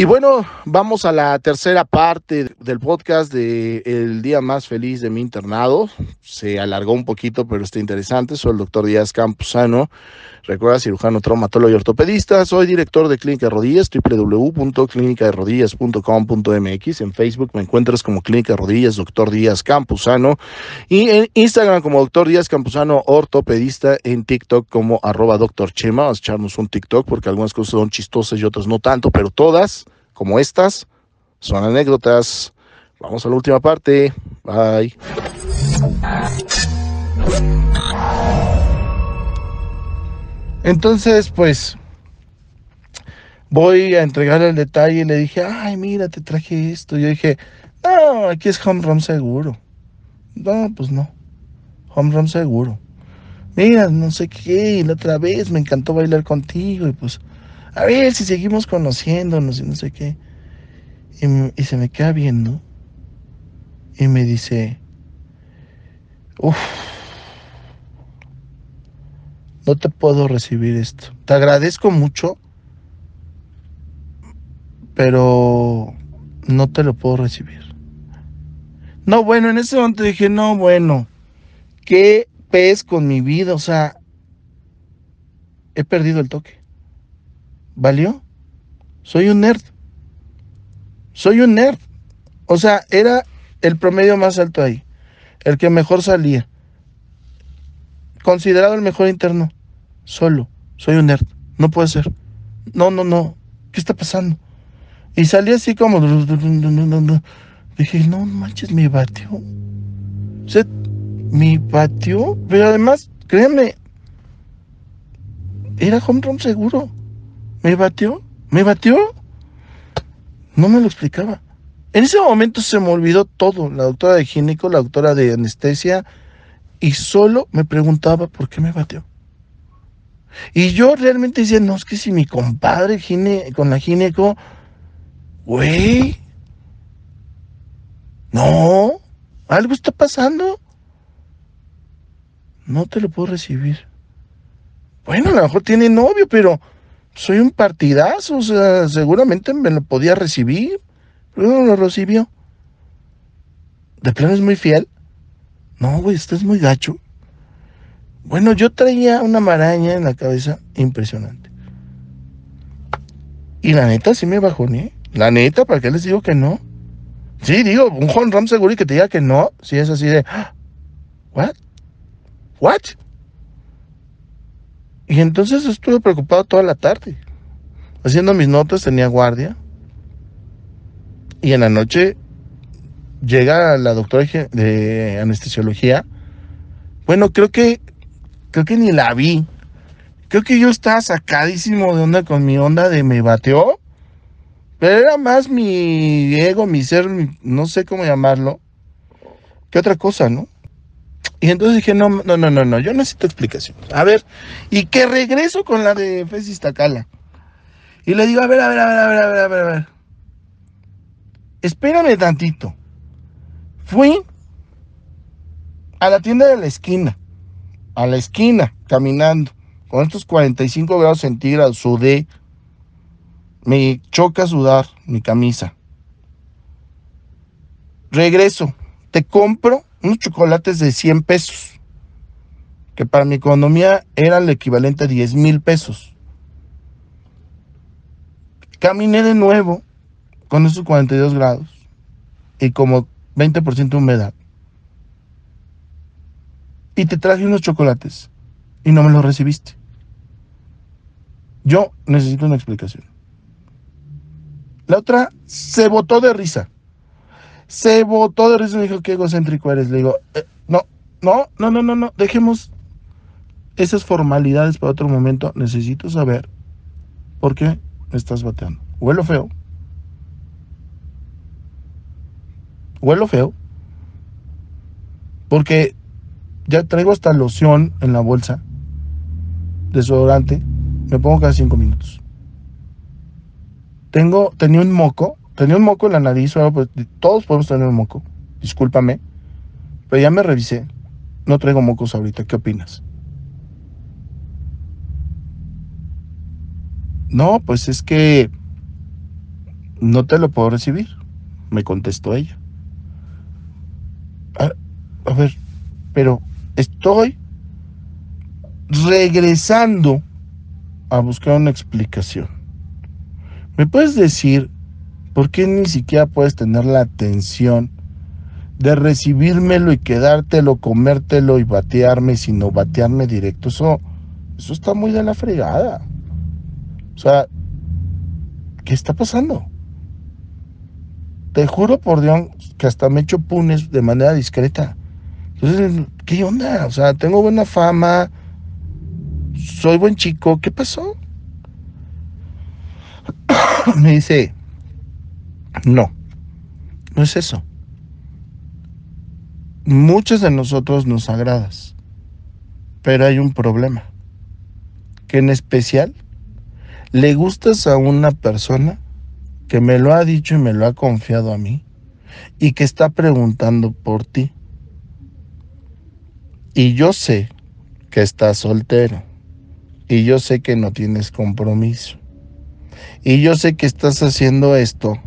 Y bueno, vamos a la tercera parte del podcast de El día más feliz de mi internado. Se alargó un poquito, pero está interesante. Soy el doctor Díaz Campuzano. Recuerda, cirujano, traumatólogo y ortopedista. Soy director de Clínica de Rodillas, www.clinicaderodillas.com.mx. En Facebook me encuentras como Clínica de Rodillas, doctor Díaz Campuzano. Y en Instagram como doctor Díaz Campuzano, ortopedista. En TikTok como arroba doctor Chema. Vamos a echarnos un TikTok porque algunas cosas son chistosas y otras no tanto, pero todas como estas son anécdotas. Vamos a la última parte. Bye. Entonces, pues, voy a entregarle el detalle y le dije, ay, mira, te traje esto. Yo dije, no, aquí es home run seguro. No, pues no. Home run seguro. Mira, no sé qué, la otra vez me encantó bailar contigo y pues a ver si seguimos conociéndonos y no sé qué. Y, se me queda viendo y me dice, uff, no te puedo recibir esto. Te agradezco mucho, pero no te lo puedo recibir. No, bueno, en ese momento dije, no, bueno, qué pez con mi vida, o sea, he perdido el toque. ¿Valió? Soy un nerd. Soy un nerd. O sea, era el promedio más alto ahí. El que mejor salía. Considerado el mejor interno. Solo. Soy un nerd. No puede ser. No, no, no. ¿Qué está pasando? Y salí así como... Dije, no manches, me batió. O sea, me batió. Pero además, créanme, era home run seguro. ¿Me batió? ¿Me batió? No me lo explicaba. En ese momento se me olvidó todo, la doctora de gineco, la doctora de anestesia, y solo me preguntaba por qué me batió. Y yo realmente decía, no, es que si mi compadre con la gineco, güey, no, algo está pasando. No te lo puedo recibir. Bueno, a lo mejor tiene novio, pero soy un partidazo, o sea, seguramente me lo podía recibir, pero no lo recibió. ¿De plano es muy fiel? No, güey, es muy gacho. Bueno, yo traía una maraña en la cabeza impresionante. Y la neta sí me bajoné. La neta, ¿para qué les digo que no? Sí, digo, un Juan Ram seguro y que te diga que no, si es así de, ¿what? ¿What? Y entonces estuve preocupado toda la tarde. Haciendo mis notas, tenía guardia. Y en la noche llega la doctora de anestesiología. Bueno, creo que creo que ni la vi. Creo que yo estaba sacadísimo de onda con mi onda de me bateó. Pero era más mi ego, mi ser, no sé cómo llamarlo, que otra cosa, ¿no? Y entonces dije, no, no, no, no, no, yo necesito explicación. A ver, y que regreso con la de Fesis Tacala. Y le digo, a ver, a ver, a ver, a ver, a ver, a ver, a ver. Espérame tantito. Fui a la tienda de la esquina, a la esquina, caminando, con estos 45 grados centígrados, sudé, me choca sudar mi camisa. Regreso, te compro unos chocolates de 100 pesos, que para mi economía era el equivalente a 10 mil pesos. Caminé de nuevo con esos 42 grados y como 20% de humedad. Y te traje unos chocolates y no me los recibiste. Yo necesito una explicación. La otra se botó de risa se botó de risa y dijo, qué egocéntrico eres. Le digo, eh, no, no, no, no, no, no, dejemos esas formalidades para otro momento. Necesito saber por qué me estás bateando. Huelo feo. Huelo feo. Porque ya traigo hasta loción en la bolsa. Desodorante. Me pongo cada cinco minutos. Tengo, tenía un moco Tenía un moco en la nariz, pues, todos podemos tener un moco, discúlpame, pero ya me revisé, no traigo mocos ahorita, ¿qué opinas? No, pues es que no te lo puedo recibir, me contestó ella. A, a ver, pero estoy regresando a buscar una explicación. ¿Me puedes decir por qué ni siquiera puedes tener la atención de recibírmelo y quedártelo, comértelo y batearme, sino batearme directo? Eso, eso está muy de la fregada. O sea, ¿qué está pasando? Te juro por Dios que hasta me echo punes de manera discreta. Entonces, ¿qué onda? O sea, tengo buena fama, soy buen chico, ¿qué pasó? Me dice, no, no es eso. Muchos de nosotros nos agradas, pero hay un problema, que en especial le gustas a una persona que me lo ha dicho y me lo ha confiado a mí y que está preguntando por ti. Y yo sé que estás soltero. Y yo sé que no tienes compromiso. Y yo sé que estás haciendo esto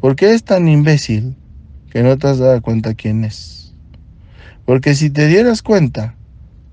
porque eres tan imbécil que no te has dado cuenta quién es. Porque si te dieras cuenta,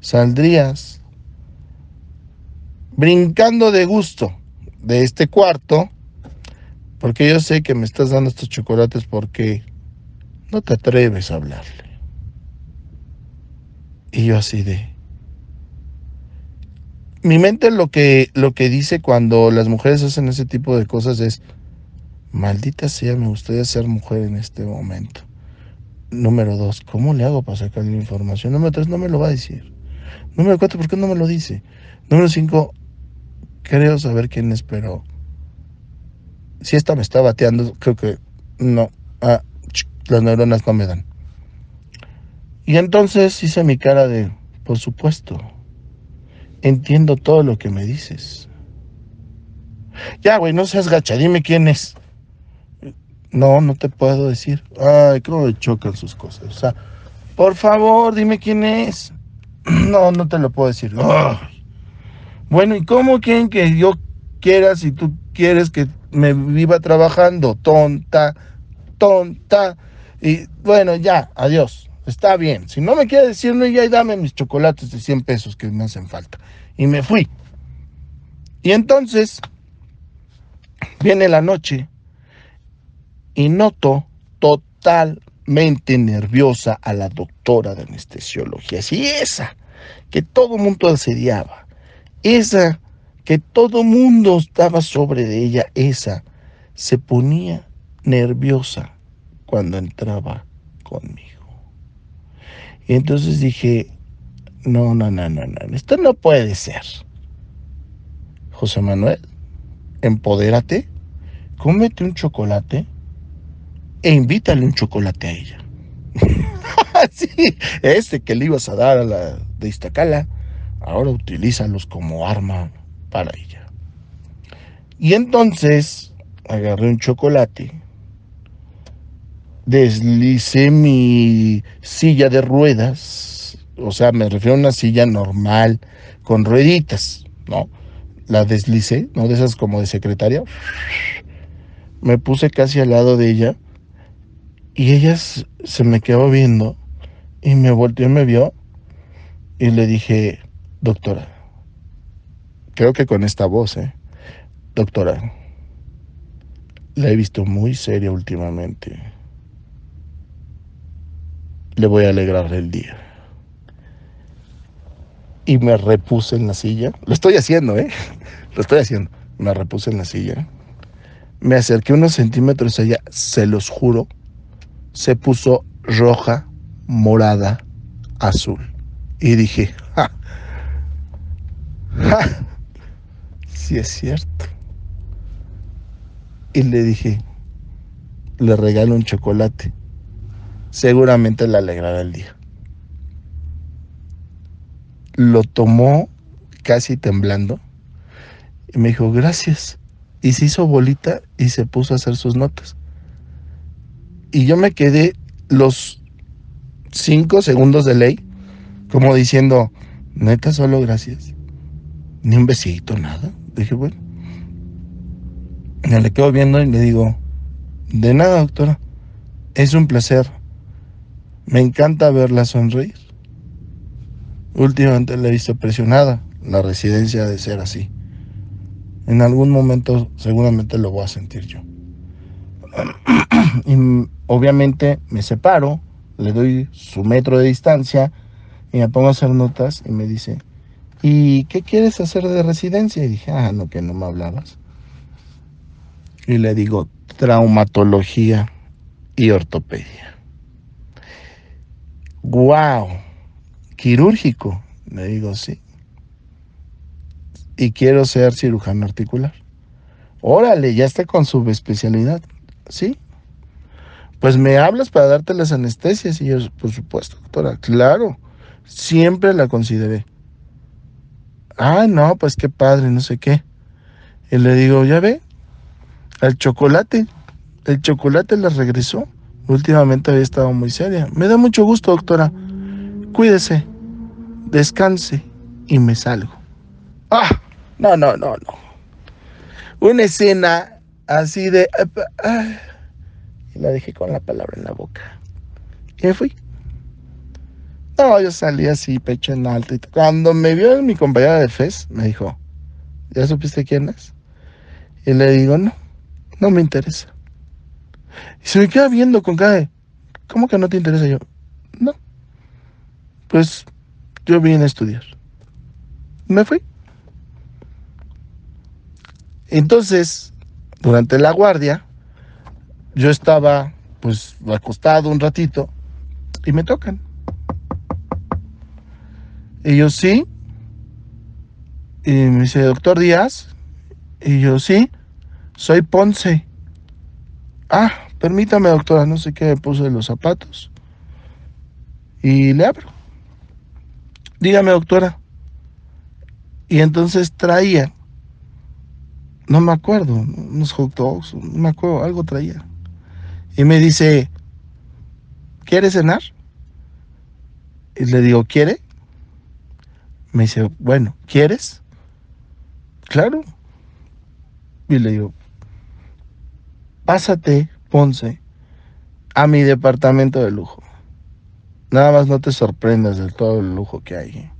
saldrías brincando de gusto de este cuarto, porque yo sé que me estás dando estos chocolates porque no te atreves a hablarle. Y yo así de, mi mente lo que, lo que dice cuando las mujeres hacen ese tipo de cosas es, maldita sea, me gustaría ser mujer en este momento. Número dos, ¿cómo le hago para sacar la información? Número tres, no me lo va a decir. Número cuatro, ¿por qué no me lo dice? Número cinco, creo saber quién es, pero si esta me está bateando, creo que no. Ah, las neuronas no me dan. Y entonces hice mi cara de, por supuesto, Entiendo todo lo que me dices. Ya, güey, no seas gacha, dime quién es. No, no te puedo decir. Ay, cómo me chocan sus cosas. O sea, por favor, dime quién es. No, no te lo puedo decir. Bueno, ¿y cómo quieren que yo quiera si tú quieres que me viva trabajando? Tonta, tonta. Y bueno, ya, adiós. Está bien. Si no me quiere decir no, ya dame mis chocolates de 100 pesos que me hacen falta. Y me fui. Y entonces viene la noche y noto totalmente nerviosa a la doctora de anestesiología. Sí, esa que todo mundo asediaba. Esa que todo mundo estaba sobre de ella. Esa se ponía nerviosa cuando entraba conmigo. Y entonces dije, no, no, no, no, no, esto no puede ser. José Manuel, empodérate, cómete un chocolate e invítale un chocolate a ella. sí, este que le ibas a dar a la de Iztacala, ahora utilízalos como arma para ella. Y entonces agarré un chocolate deslicé mi silla de ruedas, o sea, me refiero a una silla normal, con rueditas, ¿no? La deslicé, ¿no? De esas como de secretaria. Me puse casi al lado de ella y ella se me quedó viendo y me volteó y me vio y le dije, doctora, creo que con esta voz, ¿eh? Doctora, la he visto muy seria últimamente le voy a alegrar el día. Y me repuse en la silla. Lo estoy haciendo, ¿eh? Lo estoy haciendo. Me repuse en la silla. Me acerqué unos centímetros a ella, se los juro. Se puso roja, morada, azul. Y dije, ¡ja! ¡ja! Sí es cierto. Y le dije, le regalo un chocolate seguramente le alegrará el día. Lo tomó casi temblando y me dijo, gracias. Y se hizo bolita y se puso a hacer sus notas. Y yo me quedé los cinco segundos de ley, como diciendo, neta, solo gracias. Ni un besito, nada. Dije, bueno. Me le quedo viendo y le digo, de nada, doctora. Es un placer. Me encanta verla sonreír. Últimamente la he visto presionada. La residencia de ser así. En algún momento seguramente lo voy a sentir yo. y obviamente me separo, le doy su metro de distancia y me pongo a hacer notas y me dice, ¿y qué quieres hacer de residencia? Y dije, ah, no, que no me hablabas. Y le digo, traumatología y ortopedia. ¡Wow! Quirúrgico. Le digo, sí. Y quiero ser cirujano articular. Órale, ya está con su especialidad. ¿Sí? Pues me hablas para darte las anestesias. Y yo, por supuesto, doctora, claro. Siempre la consideré. Ah, no, pues qué padre, no sé qué. Y le digo, ya ve, el chocolate. El chocolate la regresó. Últimamente había estado muy seria. Me da mucho gusto, doctora. Cuídese, descanse y me salgo. Ah, no, no, no, no. Una escena así de... y la dejé con la palabra en la boca. Me fui. No, yo salí así, pecho en alto. Y cuando me vio mi compañera de FES, me dijo, ¿ya supiste quién es? Y le digo, no, no me interesa. Y se me queda viendo con cara ¿cómo que no te interesa yo? No. Pues yo vine a estudiar. Me fui. Entonces, durante la guardia, yo estaba pues acostado un ratito y me tocan. Y yo sí. Y me dice, doctor Díaz. Y yo sí, soy Ponce. Ah, permítame, doctora, no sé qué, me puse los zapatos. Y le abro. Dígame, doctora. Y entonces traía, no me acuerdo, unos hot dogs, no me acuerdo, algo traía. Y me dice, ¿quiere cenar? Y le digo, ¿quiere? Me dice, bueno, ¿quieres? Claro. Y le digo, pásate, Ponce, a mi departamento de lujo. Nada más no te sorprendas del todo el lujo que hay.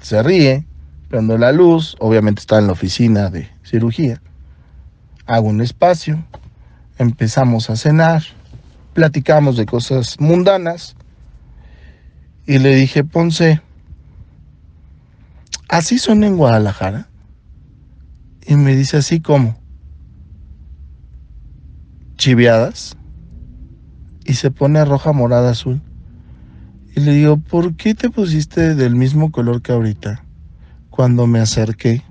Se ríe, prendo la luz, obviamente está en la oficina de cirugía. Hago un espacio, empezamos a cenar, platicamos de cosas mundanas y le dije, Ponce, ¿así son en Guadalajara? Y me dice así como, chiviadas, y se pone roja, morada, azul. Y le digo, ¿por qué te pusiste del mismo color que ahorita? Cuando me acerqué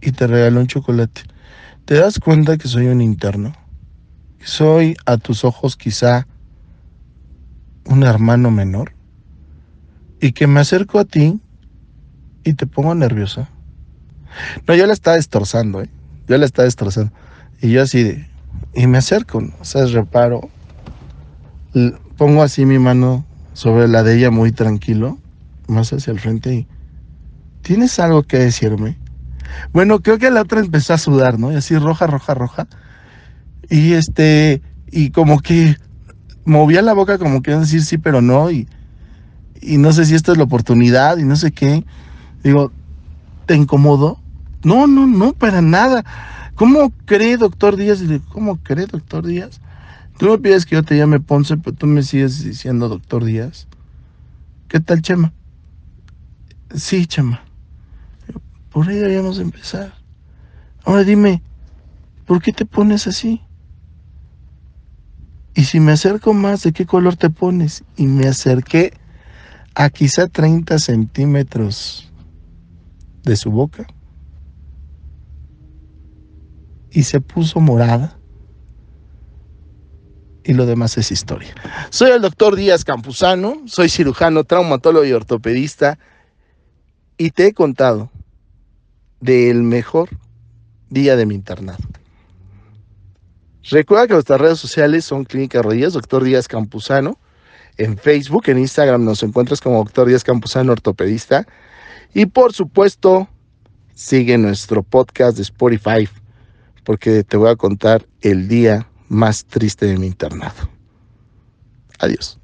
y te regalé un chocolate. ¿Te das cuenta que soy un interno? Soy a tus ojos quizá un hermano menor. Y que me acerco a ti y te pongo nerviosa. No, yo la estaba destrozando, ¿eh? Yo la estaba destrozando. Y yo así de... Y me acerco, ¿no? o sea, reparo. Pongo así mi mano sobre la de ella muy tranquilo, más hacia el frente y... ¿Tienes algo que decirme? Bueno, creo que la otra empezó a sudar, ¿no? Y así roja, roja, roja. Y este... Y como que movía la boca como que decir sí, pero no. Y, y no sé si esta es la oportunidad y no sé qué. Digo, ¿te incomodo? No, no, no, para nada. ¿Cómo cree, doctor Díaz? ¿Cómo cree, doctor Díaz? Tú me pides que yo te llame Ponce, pero tú me sigues diciendo doctor Díaz. ¿Qué tal, Chema? Sí, Chema. Por ahí deberíamos empezar. Ahora dime, ¿por qué te pones así? Si me acerco más, ¿de qué color te pones? Y me acerqué a quizá 30 centímetros de su boca y se puso morada. Y lo demás es historia. Soy el doctor Díaz Campuzano, soy cirujano, traumatólogo y ortopedista y te he contado del mejor día de mi internado. Recuerda que nuestras redes sociales son Clínica Rodillas, Doctor Díaz Campuzano. En Facebook, en Instagram nos encuentras como Doctor Díaz Campuzano Ortopedista. Y por supuesto, sigue nuestro podcast de Spotify porque te voy a contar el día más triste de mi internado. Adiós.